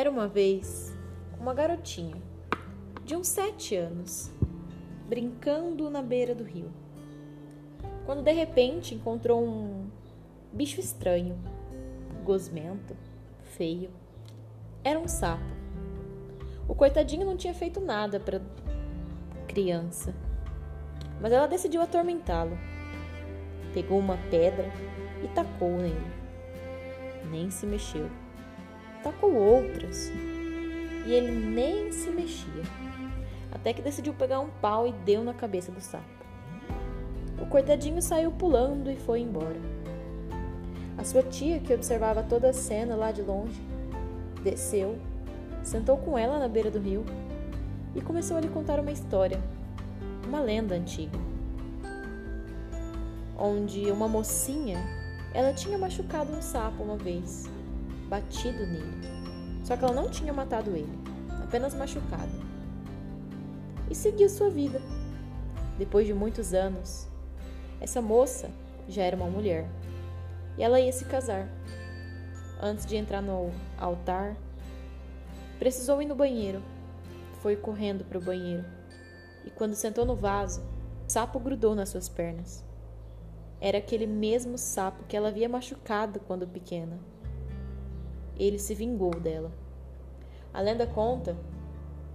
Era uma vez uma garotinha de uns sete anos, brincando na beira do rio, quando de repente encontrou um bicho estranho, gosmento, feio. Era um sapo. O coitadinho não tinha feito nada para criança, mas ela decidiu atormentá-lo. Pegou uma pedra e tacou nele. Nem se mexeu tacou outras e ele nem se mexia, até que decidiu pegar um pau e deu na cabeça do sapo. O coitadinho saiu pulando e foi embora. A sua tia, que observava toda a cena lá de longe, desceu, sentou com ela na beira do rio e começou a lhe contar uma história, uma lenda antiga, onde uma mocinha ela tinha machucado um sapo uma vez batido nele. Só que ela não tinha matado ele, apenas machucado. E seguiu sua vida. Depois de muitos anos, essa moça já era uma mulher e ela ia se casar. Antes de entrar no altar, precisou ir no banheiro. Foi correndo para o banheiro e, quando sentou no vaso, o sapo grudou nas suas pernas. Era aquele mesmo sapo que ela havia machucado quando pequena ele se vingou dela. A lenda conta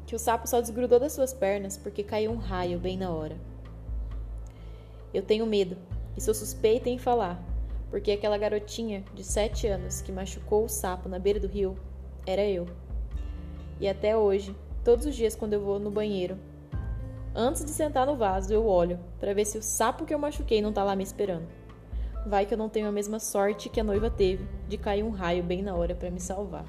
que o sapo só desgrudou das suas pernas porque caiu um raio bem na hora. Eu tenho medo e sou suspeita em falar, porque aquela garotinha de sete anos que machucou o sapo na beira do rio era eu. E até hoje, todos os dias quando eu vou no banheiro, antes de sentar no vaso, eu olho para ver se o sapo que eu machuquei não tá lá me esperando. Vai que eu não tenho a mesma sorte que a noiva teve de cair um raio bem na hora para me salvar.